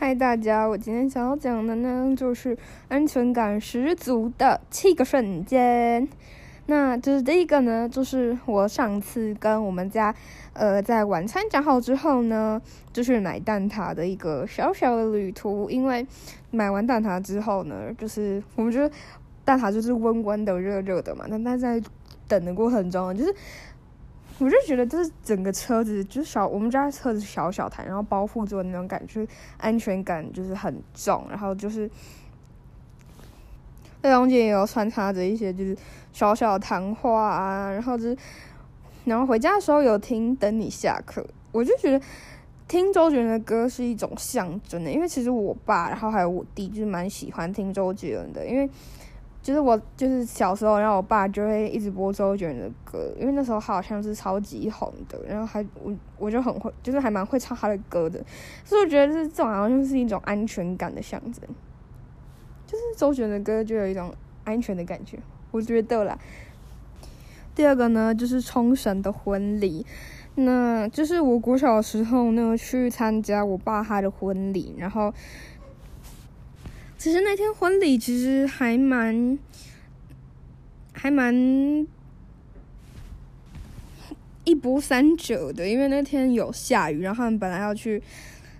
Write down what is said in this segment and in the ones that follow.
嗨，大家！我今天想要讲的呢，就是安全感十足的七个瞬间。那就是第一个呢，就是我上次跟我们家，呃，在晚餐讲好之后呢，就是买蛋挞的一个小小的旅途。因为买完蛋挞之后呢，就是我们觉得蛋挞就是温温的、热热的嘛。那但在等的过程中，就是。我就觉得，就是整个车子就是小，我们家车子小小台，然后包覆住的那种感觉，安全感就是很重。然后就是那中间也有穿插着一些就是小小的谈话啊，然后就是然后回家的时候有听《等你下课》，我就觉得听周杰伦的歌是一种象征的，因为其实我爸，然后还有我弟，就是蛮喜欢听周杰伦的，因为。就是我，就是小时候，然后我爸就会一直播周杰伦的歌，因为那时候他好像是超级红的，然后还我我就很会，就是还蛮会唱他的歌的，所以我觉得是这种好像就是一种安全感的象征，就是周杰伦的歌就有一种安全的感觉，我觉得啦。第二个呢，就是冲绳的婚礼，那就是我国小的时候呢去参加我爸他的婚礼，然后。其实那天婚礼其实还蛮，还蛮一波三折的，因为那天有下雨，然后他们本来要去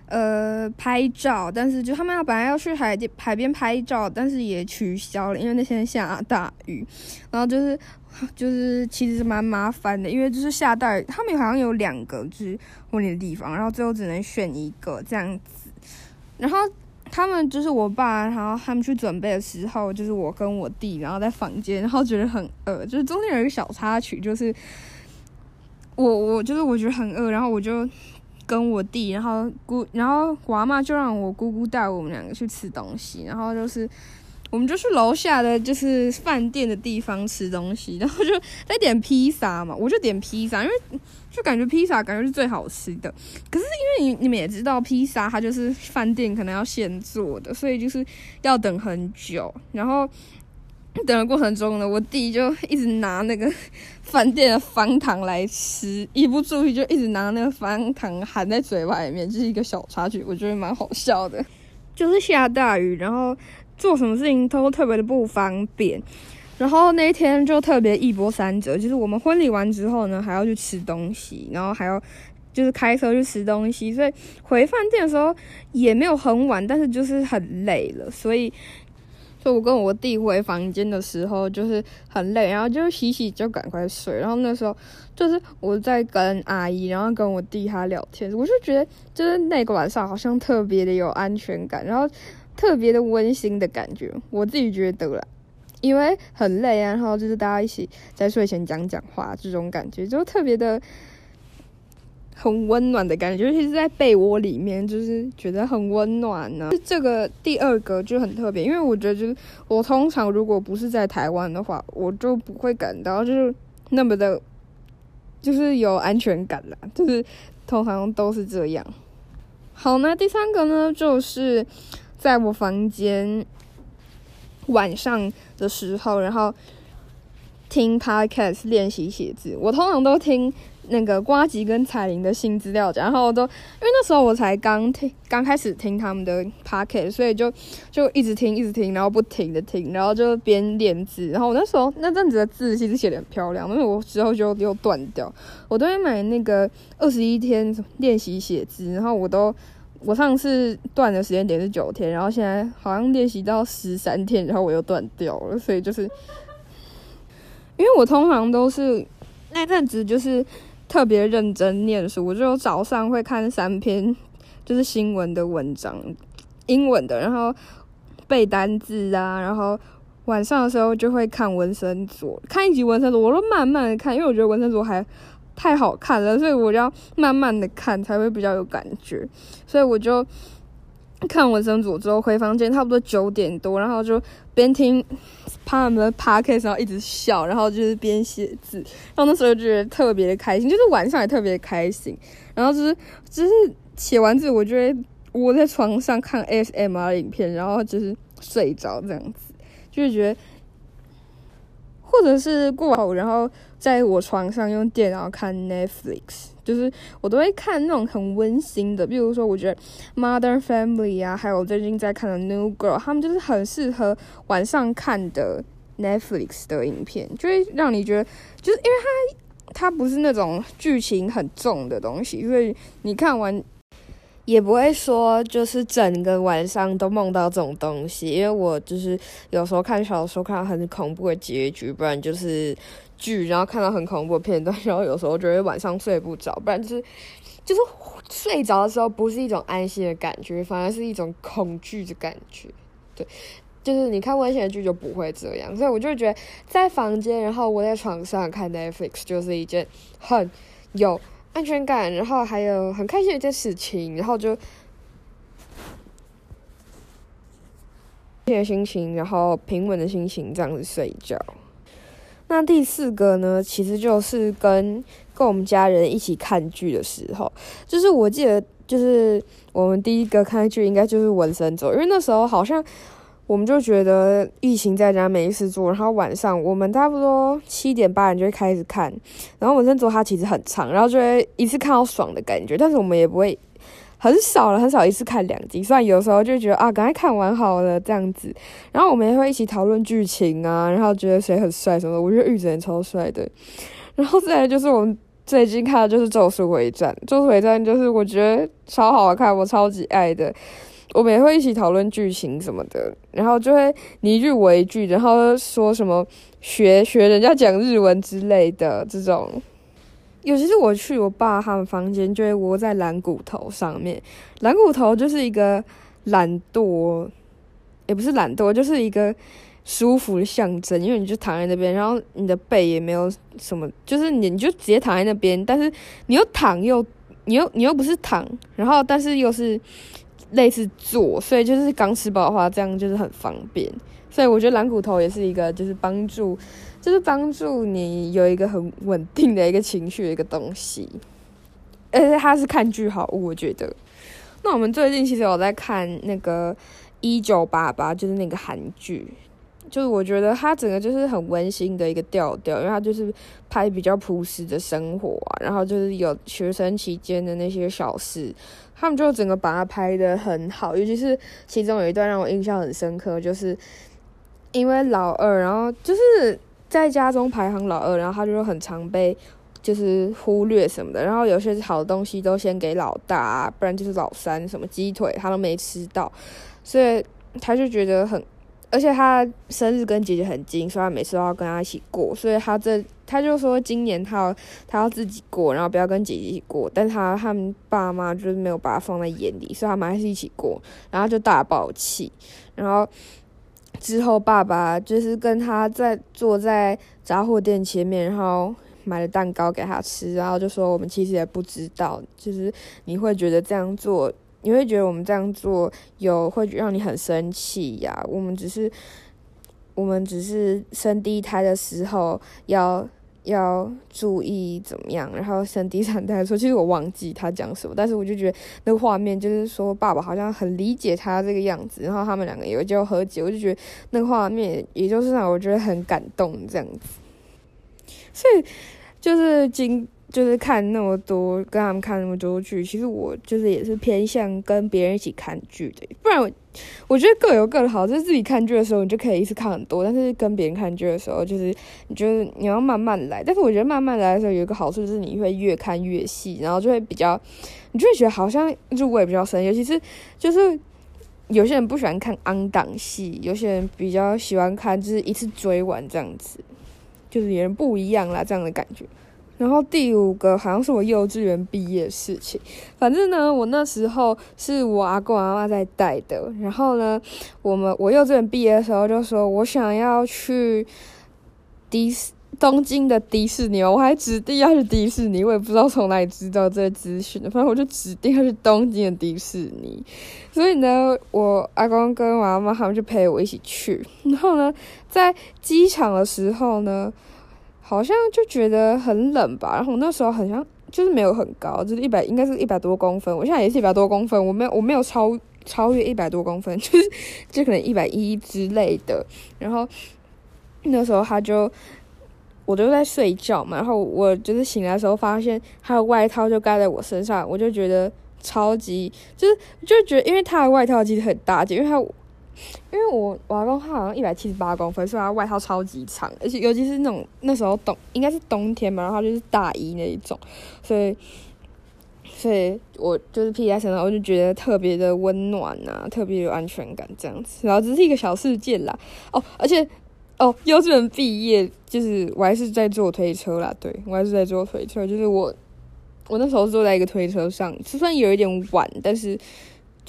呃拍照，但是就他们要本来要去海海边拍照，但是也取消了，因为那天下大雨，然后就是就是其实蛮麻烦的，因为就是下大雨，他们好像有两个就是婚礼的地方，然后最后只能选一个这样子，然后。他们就是我爸，然后他们去准备的时候，就是我跟我弟，然后在房间，然后觉得很饿，就是中间有一个小插曲，就是我我就是我觉得很饿，然后我就跟我弟，然后姑，然后我阿妈就让我姑姑带我们两个去吃东西，然后就是。我们就去楼下的就是饭店的地方吃东西，然后就在点披萨嘛，我就点披萨，因为就感觉披萨感觉是最好吃的。可是因为你你们也知道，披萨它就是饭店可能要现做的，所以就是要等很久。然后 等的过程中呢，我弟就一直拿那个饭店的方糖来吃，一不注意就一直拿那个方糖含在嘴外面，就是一个小插曲，我觉得蛮好笑的。就是下大雨，然后。做什么事情都特别的不方便，然后那一天就特别一波三折，就是我们婚礼完之后呢，还要去吃东西，然后还要就是开车去吃东西，所以回饭店的时候也没有很晚，但是就是很累了，所以，所以我跟我弟回房间的时候就是很累，然后就洗洗就赶快睡，然后那时候就是我在跟阿姨，然后跟我弟他聊天，我就觉得就是那个晚上好像特别的有安全感，然后。特别的温馨的感觉，我自己觉得啦，因为很累啊，然后就是大家一起在睡前讲讲话，这种感觉就特别的很温暖的感觉，尤其是在被窝里面，就是觉得很温暖呢。这个第二个就很特别，因为我觉得就是我通常如果不是在台湾的话，我就不会感到就是那么的，就是有安全感啦，就是通常都是这样。好，那第三个呢，就是。在我房间晚上的时候，然后听 podcast 练习写字。我通常都听那个瓜吉跟彩铃的新资料夹，然后都因为那时候我才刚听，刚开始听他们的 podcast，所以就就一直听，一直听，然后不停的听，然后就边练字。然后我那时候那阵子的字其实写的很漂亮，因为我之后就又断掉。我都会买那个二十一天练习写字，然后我都。我上次断的时间点是九天，然后现在好像练习到十三天，然后我又断掉了。所以就是，因为我通常都是那阵子就是特别认真念书，我就早上会看三篇就是新闻的文章，英文的，然后背单字啊，然后晚上的时候就会看文森佐，看一集文森佐，我都慢慢的看，因为我觉得文森佐还。太好看了，所以我要慢慢的看才会比较有感觉，所以我就看《文森佐》之后回房间，差不多九点多，然后就边听他们的 podcast，然后一直笑，然后就是边写字，然后那时候就觉得特别的开心，就是晚上也特别开心，然后就是就是写完字，我就会窝在床上看 SMR 影片，然后就是睡着这样子，就是觉得。或者是过后，然后在我床上用电脑看 Netflix，就是我都会看那种很温馨的，比如说我觉得《Modern Family》啊，还有最近在看的《New Girl》，他们就是很适合晚上看的 Netflix 的影片，就会让你觉得，就是因为它它不是那种剧情很重的东西，所以你看完。也不会说就是整个晚上都梦到这种东西，因为我就是有时候看小说看到很恐怖的结局，不然就是剧，然后看到很恐怖的片段，然后有时候觉得晚上睡不着，不然就是 就是睡着的时候不是一种安心的感觉，反而是一种恐惧的感觉。对，就是你看危险的剧就不会这样，所以我就觉得在房间，然后我在床上看 Netflix 就是一件很有。安全感，然后还有很开心的一件事情，然后就，的心情，然后平稳的心情这样子睡觉。那第四个呢，其实就是跟跟我们家人一起看剧的时候，就是我记得，就是我们第一个看剧应该就是《纹身走》，因为那时候好像。我们就觉得疫情在家没事做，然后晚上我们差不多七点八点就会开始看，然后纹身做它其实很长，然后就会一次看到爽的感觉，但是我们也不会很少了，很少一次看两集，虽然有时候就觉得啊，赶快看完好了这样子，然后我们也会一起讨论剧情啊，然后觉得谁很帅什么的，我觉得玉子人超帅的，然后再来就是我们最近看的就是《咒术回战》，《咒术回战》就是我觉得超好看，我超级爱的。我们也会一起讨论剧情什么的，然后就会你一句我一句，然后说什么学学人家讲日文之类的这种。尤其是我去我爸他们房间，就会窝在蓝骨头上面。蓝骨头就是一个懒惰，也不是懒惰，就是一个舒服的象征。因为你就躺在那边，然后你的背也没有什么，就是你你就直接躺在那边，但是你又躺又你又你又不是躺，然后但是又是。类似坐，所以就是刚吃饱的话，这样就是很方便。所以我觉得蓝骨头也是一个，就是帮助，就是帮助你有一个很稳定的一个情绪的一个东西。而且它是看剧好物，我觉得。那我们最近其实有在看那个《一九八八》，就是那个韩剧，就是我觉得他整个就是很温馨的一个调调，因为他就是拍比较朴实的生活啊，然后就是有学生期间的那些小事。他们就整个把它拍的很好，尤其是其中有一段让我印象很深刻，就是因为老二，然后就是在家中排行老二，然后他就很常被就是忽略什么的，然后有些好东西都先给老大，不然就是老三，什么鸡腿他都没吃到，所以他就觉得很。而且他生日跟姐姐很近，所以他每次都要跟他一起过。所以他这他就说今年他要他要自己过，然后不要跟姐姐一起过。但他他们爸妈就是没有把他放在眼里，所以他们还是一起过。然后就大爆气。然后之后爸爸就是跟他在坐在杂货店前面，然后买了蛋糕给他吃，然后就说我们其实也不知道，就是你会觉得这样做。你会觉得我们这样做有会让你很生气呀？我们只是，我们只是生第一胎的时候要要注意怎么样，然后生第三胎的时候，其实我忘记他讲什么，但是我就觉得那个画面就是说爸爸好像很理解他这个样子，然后他们两个有就和解，我就觉得那个画面也就是让我觉得很感动这样子，所以就是今。就是看那么多，跟他们看那么多剧，其实我就是也是偏向跟别人一起看剧的。不然我我觉得各有各的好，就是自己看剧的时候，你就可以一次看很多；但是跟别人看剧的时候，就是你觉得你要慢慢来。但是我觉得慢慢来的时候有一个好处，就是你会越看越细，然后就会比较，你就会觉得好像入味比较深。尤其是就是有些人不喜欢看昂档戏，有些人比较喜欢看就是一次追完这样子，就是有人不一样啦，这样的感觉。然后第五个好像是我幼稚园毕业的事情，反正呢，我那时候是我阿公阿妈在带的。然后呢，我们我幼稚园毕业的时候就说，我想要去迪士东京的迪士尼，我还指定要去迪士尼，我也不知道从哪里知道这个资讯的，反正我就指定要去东京的迪士尼。所以呢，我阿公跟我阿妈他们就陪我一起去。然后呢，在机场的时候呢。好像就觉得很冷吧，然后我那时候好像就是没有很高，就是一百，应该是一百多公分。我现在也是一百多公分，我没有我没有超超越一百多公分，就是就可能一百一之类的。然后那时候他就我就在睡觉嘛，然后我就是醒来的时候发现他的外套就盖在我身上，我就觉得超级就是就觉得，因为他的外套其实很大件，因为他因为我我阿公他好像一百七十八公分，所以他外套超级长，而且尤其是那种那时候冬应该是冬天嘛，然后就是大衣那一种，所以所以我就是披在身上，我就觉得特别的温暖啊，特别有安全感这样子。然后只是一个小事件啦，哦，而且。哦，幼稚园毕业就是我还是在坐推车啦，对我还是在坐推车，就是我我那时候坐在一个推车上，就算有一点晚，但是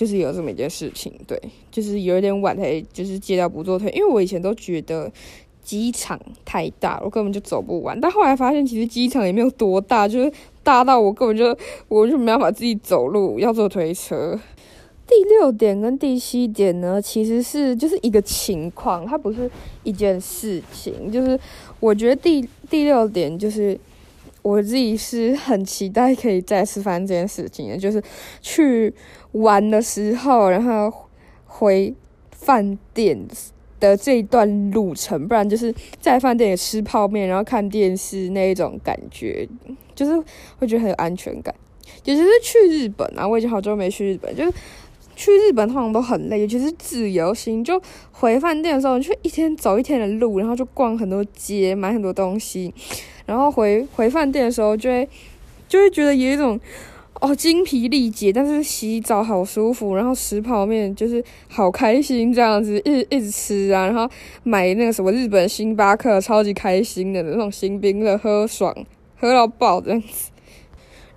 就是有这么一件事情，对，就是有一点晚才就是接到不坐推，因为我以前都觉得机场太大，我根本就走不完，但后来发现其实机场也没有多大，就是大到我根本就我就没办法自己走路，要坐推车。第六点跟第七点呢，其实是就是一个情况，它不是一件事情。就是我觉得第第六点就是我自己是很期待可以再次发生这件事情的，就是去玩的时候，然后回饭店的这一段路程，不然就是在饭店里吃泡面，然后看电视那一种感觉，就是会觉得很有安全感。尤其是去日本啊，我已经好久没去日本，就是。去日本通常都很累，尤其是自由行。就回饭店的时候，你就一天走一天的路，然后就逛很多街，买很多东西。然后回回饭店的时候，就会就会觉得有一种哦精疲力竭，但是洗澡好舒服，然后吃泡面就是好开心这样子，一一直吃啊，然后买那个什么日本星巴克，超级开心的那种新冰乐，喝爽喝到爆这样子。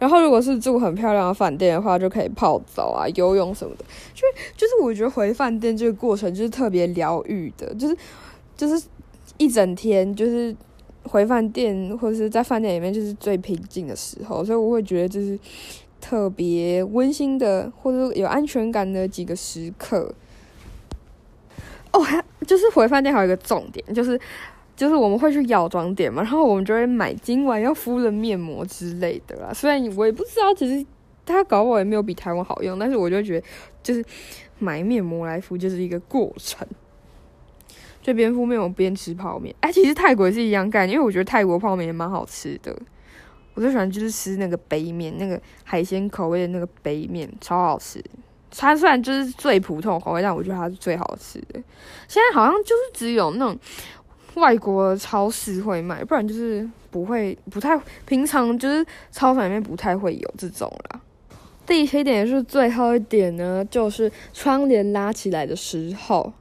然后，如果是住很漂亮的饭店的话，就可以泡澡啊、游泳什么的。就就是我觉得回饭店这个过程就是特别疗愈的，就是就是一整天就是回饭店或者是在饭店里面就是最平静的时候，所以我会觉得就是特别温馨的或者有安全感的几个时刻。哦，还就是回饭店还有一个重点就是。就是我们会去药妆店嘛，然后我们就会买今晚要敷的面膜之类的啦。虽然我也不知道，其实它搞我也没有比台湾好用，但是我就觉得，就是买面膜来敷就是一个过程。就边敷面膜边吃泡面，哎，其实泰国也是一样干，因为我觉得泰国泡面也蛮好吃的。我最喜欢就是吃那个杯面，那个海鲜口味的那个杯面，超好吃。它虽然就是最普通口味，但我觉得它是最好吃的。现在好像就是只有那种。外国超市会卖，不然就是不会，不太平常就是超市里面不太会有这种啦。第七点是最后一点呢，就是窗帘拉起来的时候，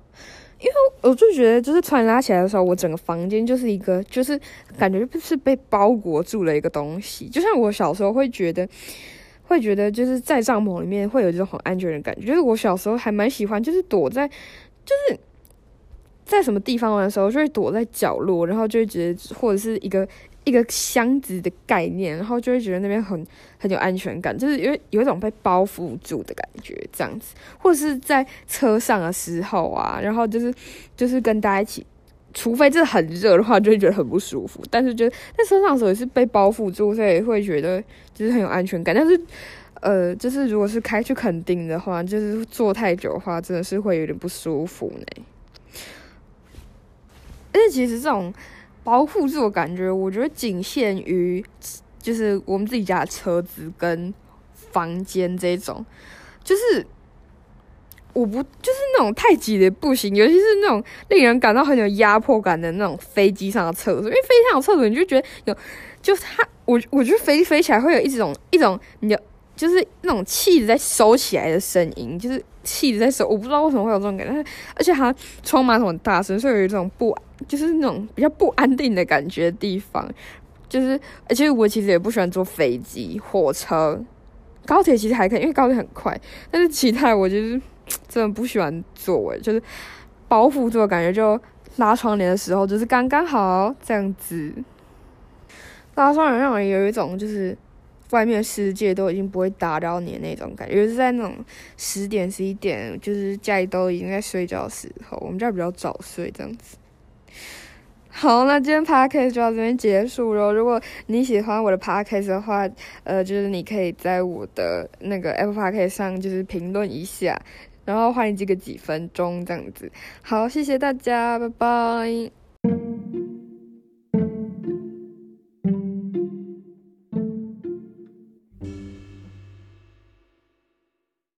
因为我就觉得就是窗帘拉起来的时候，我整个房间就是一个就是感觉是被包裹住了一个东西，就像我小时候会觉得会觉得就是在帐篷里面会有这种很安全的感觉，就是我小时候还蛮喜欢就是躲在就是。在什么地方玩的时候，就会躲在角落，然后就会觉得或者是一个一个箱子的概念，然后就会觉得那边很很有安全感，就是有有一种被包覆住的感觉，这样子。或者是在车上的时候啊，然后就是就是跟大家一起，除非这很热的话，就会觉得很不舒服。但是觉得在车上的时候也是被包覆住，所以会觉得就是很有安全感。但是呃，就是如果是开去垦丁的话，就是坐太久的话，真的是会有点不舒服呢。其实这种保护自我感觉，我觉得仅限于就是我们自己家的车子跟房间这种，就是我不就是那种太挤的不行，尤其是那种令人感到很有压迫感的那种飞机上的厕所，因为飞机上的厕所你就觉得有，就它我我觉得飞飞起来会有一种一种你的就是那种气子在收起来的声音，就是气子在收，我不知道为什么会有这种感觉，而且它冲马桶很大声，所以有一种不安。就是那种比较不安定的感觉的地方，就是而且我其实也不喜欢坐飞机、火车、高铁，其实还可以，因为高铁很快。但是其他我就是真的不喜欢坐，就是包覆住的感觉，就拉窗帘的时候就是刚刚好这样子。拉窗帘让人有一种就是外面世界都已经不会打扰你的那种感觉，尤其是在那种十点、十一点，就是家里都已经在睡觉的时候，我们家比较早睡这样子。好，那今天 podcast 就到这边结束了。如果你喜欢我的 podcast 的话，呃，就是你可以在我的那个 Apple podcast 上就是评论一下，然后欢迎这个几分钟这样子。好，谢谢大家，拜拜。